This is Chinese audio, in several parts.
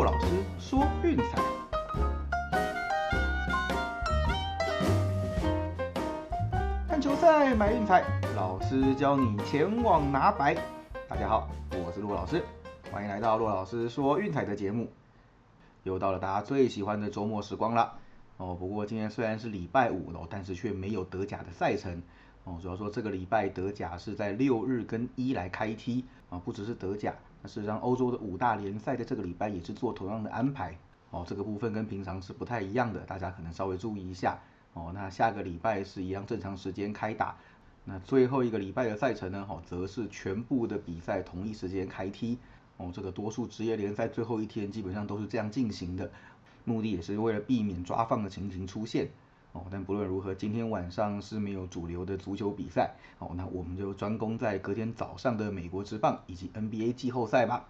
骆老师说运彩。看球赛买运彩，老师教你前往拿白。大家好，我是骆老师，欢迎来到骆老师说运彩的节目。又到了大家最喜欢的周末时光了。哦，不过今天虽然是礼拜五了，但是却没有德甲的赛程。哦，主要说这个礼拜德甲是在六日跟一来开踢啊，不只是德甲，那事实上欧洲的五大联赛在这个礼拜也是做同样的安排。哦，这个部分跟平常是不太一样的，大家可能稍微注意一下。哦，那下个礼拜是一样正常时间开打，那最后一个礼拜的赛程呢，哦，则是全部的比赛同一时间开踢。哦，这个多数职业联赛最后一天基本上都是这样进行的，目的也是为了避免抓放的情形出现。哦，但不论如何，今天晚上是没有主流的足球比赛。哦，那我们就专攻在隔天早上的美国职棒以及 NBA 季后赛吧。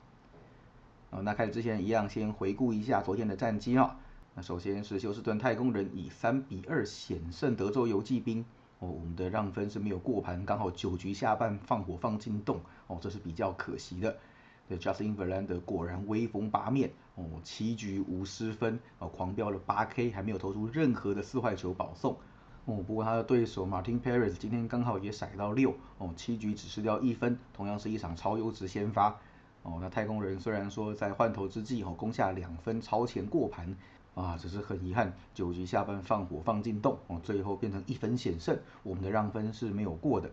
哦，那开始之前一样，先回顾一下昨天的战绩哦。那首先是休斯顿太空人以三比二险胜德州游骑兵。哦，我们的让分是没有过盘，刚好九局下半放火放进洞。哦，这是比较可惜的。对，Justin Verlander 果然威风八面。哦，七局无失分，哦，狂飙了八 K，还没有投出任何的四坏球保送。哦，不过他的对手 Martin Perez 今天刚好也甩到六。哦，七局只失掉一分，同样是一场超优质先发。哦，那太空人虽然说在换头之际，哦，攻下两分超前过盘，啊，只是很遗憾，九局下半放火放进洞，哦，最后变成一分险胜，我们的让分是没有过的。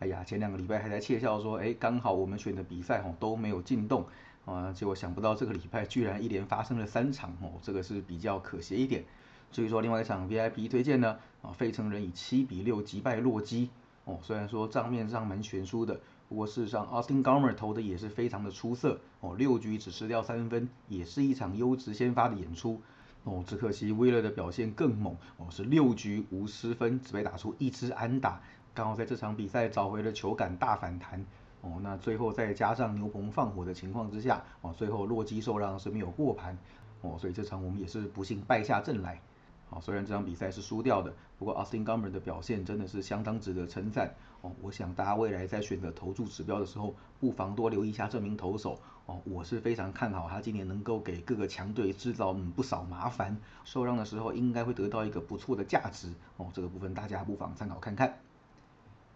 哎呀，前两个礼拜还在窃笑说，哎，刚好我们选的比赛，哦，都没有进洞，啊，结果想不到这个礼拜居然一连发生了三场，哦，这个是比较可惜一点。至于说另外一场 VIP 推荐呢，啊，费城人以七比六击败洛基，哦，虽然说账面上蛮悬殊的。不过事实上，Austin Gomer 投的也是非常的出色哦，六局只失掉三分，也是一场优质先发的演出哦。只可惜威勒的表现更猛哦，是六局无失分，只被打出一支安打，刚好在这场比赛找回了球感大反弹哦。那最后再加上牛棚放火的情况之下哦，最后洛基受让是没有过盘哦，所以这场我们也是不幸败下阵来。好，虽然这场比赛是输掉的，不过 Austin Gomber 的表现真的是相当值得称赞哦。我想大家未来在选择投注指标的时候，不妨多留意一下这名投手哦。我是非常看好他今年能够给各个强队制造嗯不少麻烦，受让的时候应该会得到一个不错的价值哦。这个部分大家不妨参考看看。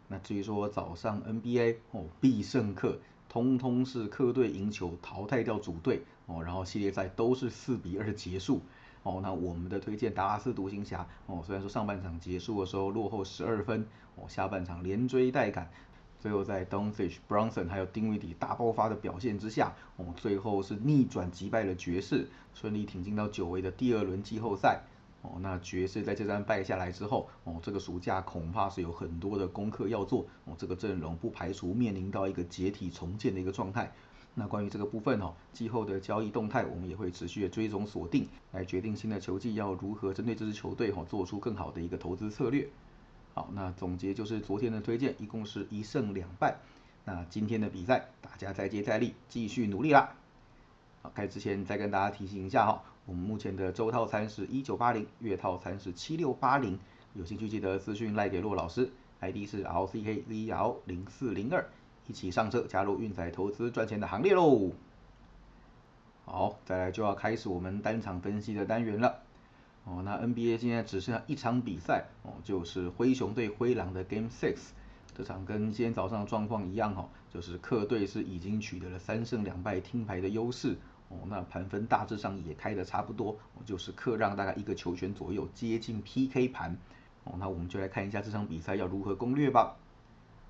那至于说早上 NBA 哦必胜客，通通是客队赢球淘汰掉主队哦，然后系列赛都是四比二结束。哦，那我们的推荐达拉斯独行侠哦，虽然说上半场结束的时候落后十二分，哦，下半场连追带赶，最后在 d o n f i s h Bronson 还有丁威迪大爆发的表现之下，哦，最后是逆转击败了爵士，顺利挺进到久违的第二轮季后赛。哦，那爵士在这战败下来之后，哦，这个暑假恐怕是有很多的功课要做，哦，这个阵容不排除面临到一个解体重建的一个状态。那关于这个部分哦，季后的交易动态，我们也会持续的追踪锁定，来决定新的球季要如何针对这支球队哈做出更好的一个投资策略。好，那总结就是昨天的推荐一共是一胜两败，那今天的比赛大家再接再厉，继续努力啦。好，开始之前再跟大家提醒一下哈，我们目前的周套餐是一九八零，月套餐是七六八零，有兴趣记得私讯赖给骆老师，ID 是 L C K Z L 零四零二。一起上车，加入运载投资赚钱的行列喽！好，再来就要开始我们单场分析的单元了。哦，那 NBA 现在只剩下一场比赛哦，就是灰熊对灰狼的 Game Six。这场跟今天早上的状况一样哈，就是客队是已经取得了三胜两败听牌的优势哦。那盘分大致上也开的差不多，就是客让大概一个球权左右，接近 PK 盘。哦，那我们就来看一下这场比赛要如何攻略吧。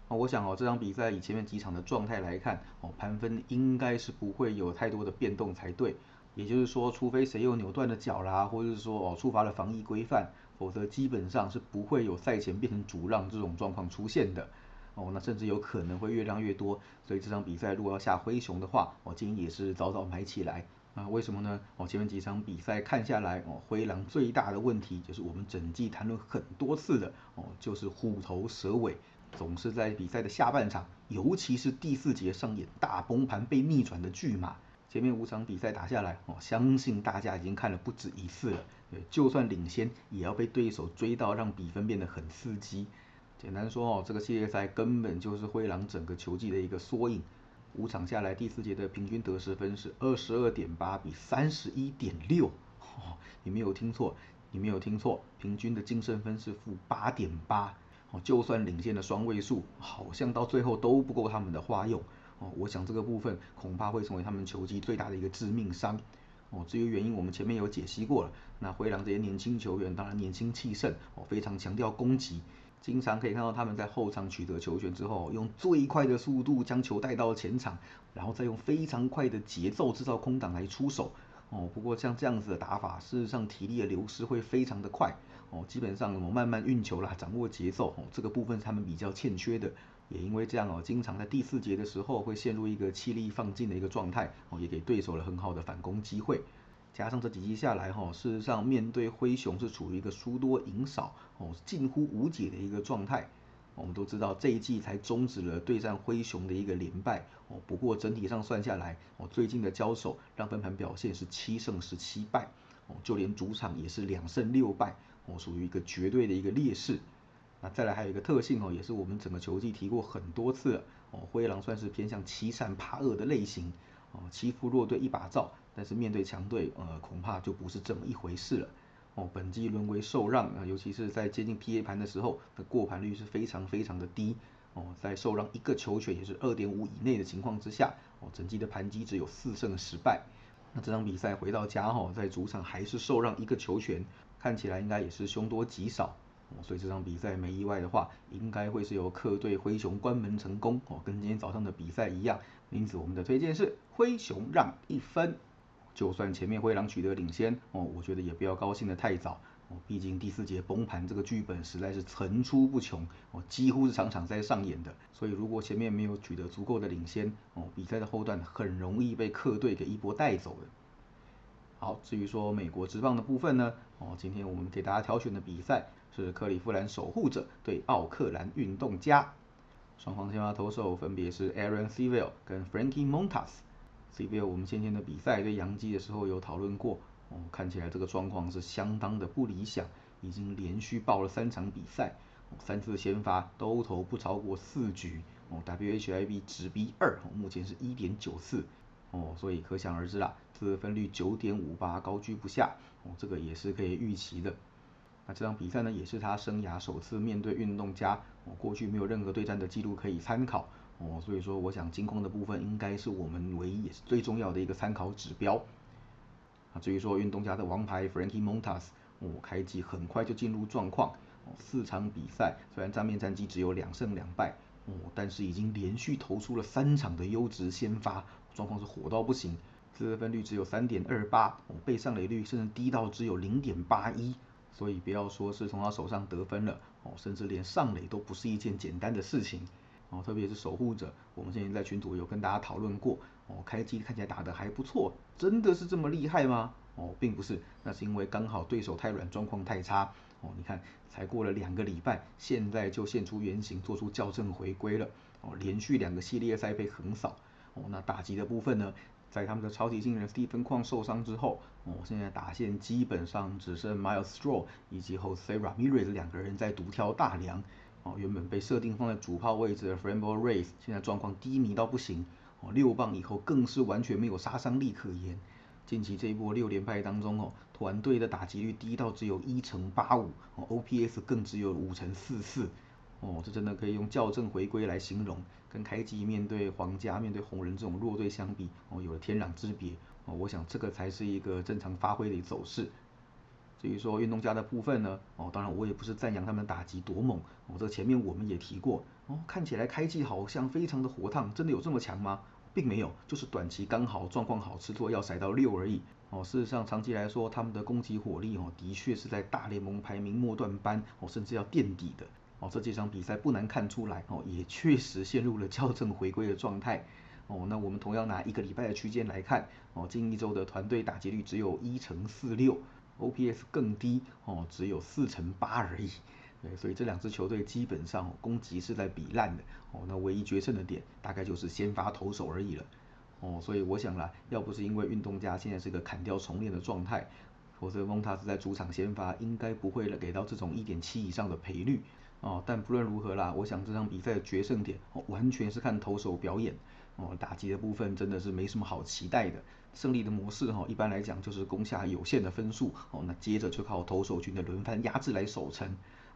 哦，我想哦，这场比赛以前面几场的状态来看，哦，盘分应该是不会有太多的变动才对。也就是说，除非谁又扭断了脚啦，或者是说哦触发了防疫规范，否则基本上是不会有赛前变成主让这种状况出现的。哦，那甚至有可能会越亮越多。所以这场比赛如果要下灰熊的话，我建议也是早早买起来。啊，为什么呢？哦，前面几场比赛看下来，哦，灰狼最大的问题就是我们整季谈论很多次的，哦，就是虎头蛇尾。总是在比赛的下半场，尤其是第四节上演大崩盘被逆转的巨马。前面五场比赛打下来，哦，相信大家已经看了不止一次了。对，就算领先，也要被对手追到，让比分变得很刺激。简单说哦，这个系列赛根本就是灰狼整个球季的一个缩影。五场下来第四节的平均得失分是二十二点八比三十一点六，哦，你没有听错，你没有听错，平均的净胜分是负八点八，哦，就算领先的双位数，好像到最后都不够他们的花用，哦，我想这个部分恐怕会成为他们球技最大的一个致命伤。哦，至于原因，我们前面有解析过了。那灰狼这些年轻球员，当然年轻气盛，哦，非常强调攻击，经常可以看到他们在后场取得球权之后，用最快的速度将球带到前场，然后再用非常快的节奏制造空档来出手。哦，不过像这样子的打法，事实上体力的流失会非常的快。哦，基本上我慢慢运球啦，掌握节奏，哦，这个部分是他们比较欠缺的。也因为这样哦，经常在第四节的时候会陷入一个气力放尽的一个状态哦，也给对手了很好的反攻机会。加上这几季下来哈，事实上面对灰熊是处于一个输多赢少哦，近乎无解的一个状态。我们都知道这一季才终止了对战灰熊的一个连败哦，不过整体上算下来哦，最近的交手让分盘表现是七胜十七败哦，就连主场也是两胜六败哦，属于一个绝对的一个劣势。那再来还有一个特性哦，也是我们整个球季提过很多次哦，灰狼算是偏向欺善怕恶的类型哦，欺负弱队一把照，但是面对强队呃恐怕就不是这么一回事了哦。本季沦为受让啊，尤其是在接近 PA 盘的时候的过盘率是非常非常的低哦，在受让一个球权也是二点五以内的情况之下哦，整季的盘击只有四胜十败。那这场比赛回到家哈，在主场还是受让一个球权，看起来应该也是凶多吉少。哦所以这场比赛没意外的话，应该会是由客队灰熊关门成功哦，跟今天早上的比赛一样。因此我们的推荐是灰熊让一分。就算前面灰狼取得领先哦，我觉得也不要高兴的太早哦，毕竟第四节崩盘这个剧本实在是层出不穷哦，几乎是场场在上演的。所以如果前面没有取得足够的领先哦，比赛的后段很容易被客队给一波带走的。好，至于说美国职棒的部分呢哦，今天我们给大家挑选的比赛。是克利夫兰守护者对奥克兰运动家，双方先发投手分别是 Aaron Civil 跟 Frankie Montas。Civil 我们先前的比赛对杨基的时候有讨论过，哦，看起来这个状况是相当的不理想，已经连续爆了三场比赛，三次先发都投不超过四局，哦，WHIP 值比二，目前是一点九四，哦，所以可想而知啦，得分率九点五八高居不下，哦，这个也是可以预期的。那这场比赛呢，也是他生涯首次面对运动家，哦，过去没有任何对战的记录可以参考，哦，所以说我想金控的部分应该是我们唯一也是最重要的一个参考指标。啊，至于说运动家的王牌 Frankie Montas，哦，开季很快就进入状况，哦，四场比赛虽然账面战绩只有两胜两败，哦，但是已经连续投出了三场的优质先发，状况是火到不行，得分率只有三点二八，哦，被上垒率甚至低到只有零点八一。所以不要说是从他手上得分了哦，甚至连上垒都不是一件简单的事情哦。特别是守护者，我们之前在群组有跟大家讨论过哦，开机看起来打得还不错，真的是这么厉害吗？哦，并不是，那是因为刚好对手太软，状况太差哦。你看，才过了两个礼拜，现在就现出原形，做出校正回归了哦，连续两个系列赛被横扫哦。那打击的部分呢？在他们的超级新人 Stephen 矿受伤之后，哦，现在打线基本上只剩 Miles Straw 以及 Jose Ramirez 两个人在独挑大梁。哦，原本被设定放在主炮位置的 f r a m b o Race，现在状况低迷到不行。哦，六棒以后更是完全没有杀伤力可言。近期这一波六连败当中，哦，团队的打击率低到只有一成八五，哦，OPS 更只有五成四四。哦，这真的可以用校正回归来形容，跟开机面对皇家、面对红人这种弱队相比，哦，有了天壤之别。哦，我想这个才是一个正常发挥的走势。至于说运动家的部分呢，哦，当然我也不是赞扬他们打击多猛，哦，这前面我们也提过，哦，看起来开季好像非常的火烫，真的有这么强吗？并没有，就是短期刚好状况好，吃错要塞到六而已。哦，事实上长期来说，他们的攻击火力哦，的确是在大联盟排名末段班，哦，甚至要垫底的。哦，这几场比赛不难看出来，哦，也确实陷入了校正回归的状态。哦，那我们同样拿一个礼拜的区间来看，哦，近一周的团队打击率只有一成四六，OPS 更低，哦，只有四成八而已。对，所以这两支球队基本上攻击是在比烂的。哦，那唯一决胜的点大概就是先发投手而已了。哦，所以我想啦，要不是因为运动家现在是个砍掉重练的状态。否则，蒙塔斯在主场先发应该不会给到这种一点七以上的赔率。哦，但不论如何啦，我想这场比赛的决胜点哦，完全是看投手表演哦，打击的部分真的是没什么好期待的。胜利的模式哈，一般来讲就是攻下有限的分数哦，那接着就靠投手群的轮番压制来守城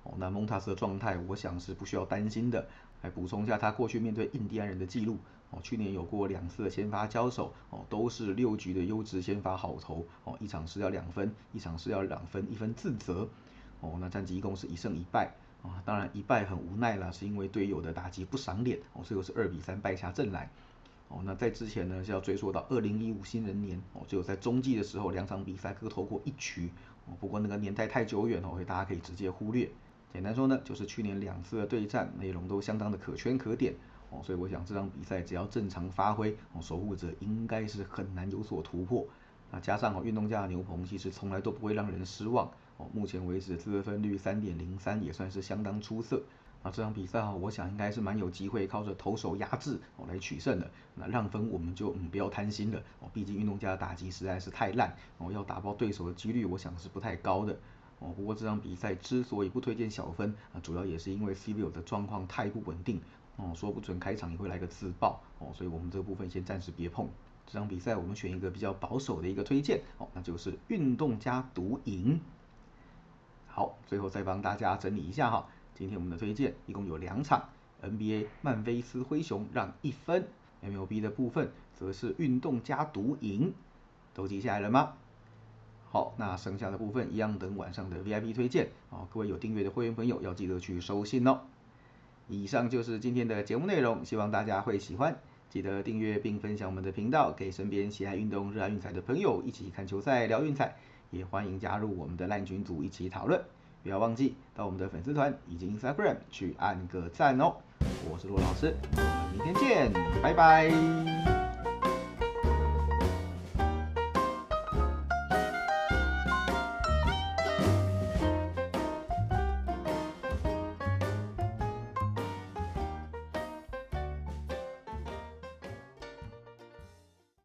哦。那蒙塔斯的状态，我想是不需要担心的。来补充一下他过去面对印第安人的记录哦，去年有过两次的先发交手哦，都是六局的优质先发好投哦，一场是要两分，一场是要两分，一分自责哦。那战绩一共是一胜一败啊，当然一败很无奈了，是因为队友的打击不赏脸哦，最后是二比三败下阵来。哦，那在之前呢是要追溯到二零一五新人年哦，只有在中继的时候两场比赛各投过一局哦，不过那个年代太久远了，所以大家可以直接忽略。简单说呢，就是去年两次的对战内容都相当的可圈可点哦，所以我想这场比赛只要正常发挥哦，守护者应该是很难有所突破。那加上哦，运动家的牛棚其实从来都不会让人失望哦，目前为止自分率三点零三也算是相当出色。那这场比赛哈，我想应该是蛮有机会靠着投手压制哦来取胜的。那让分我们就嗯不要贪心了哦，毕竟运动家的打击实在是太烂哦，要打爆对手的几率我想是不太高的哦。不过这场比赛之所以不推荐小分啊，主要也是因为 C 罗的状况太不稳定哦，说不准开场也会来个自爆哦，所以我们这部分先暂时别碰。这场比赛我们选一个比较保守的一个推荐哦，那就是运动家独赢。好，最后再帮大家整理一下哈。今天我们的推荐一共有两场，NBA 曼菲斯灰熊让一分，MLB 的部分则是运动加独赢，都记下来了吗？好，那剩下的部分一样等晚上的 VIP 推荐啊，各位有订阅的会员朋友要记得去收信哦。以上就是今天的节目内容，希望大家会喜欢，记得订阅并分享我们的频道，给身边喜爱运动、热爱运彩的朋友一起看球赛、聊运彩，也欢迎加入我们的烂群组一起讨论。不要忘记到我们的粉丝团以及 Instagram 去按个赞哦！我是罗老师，我们明天见，拜拜。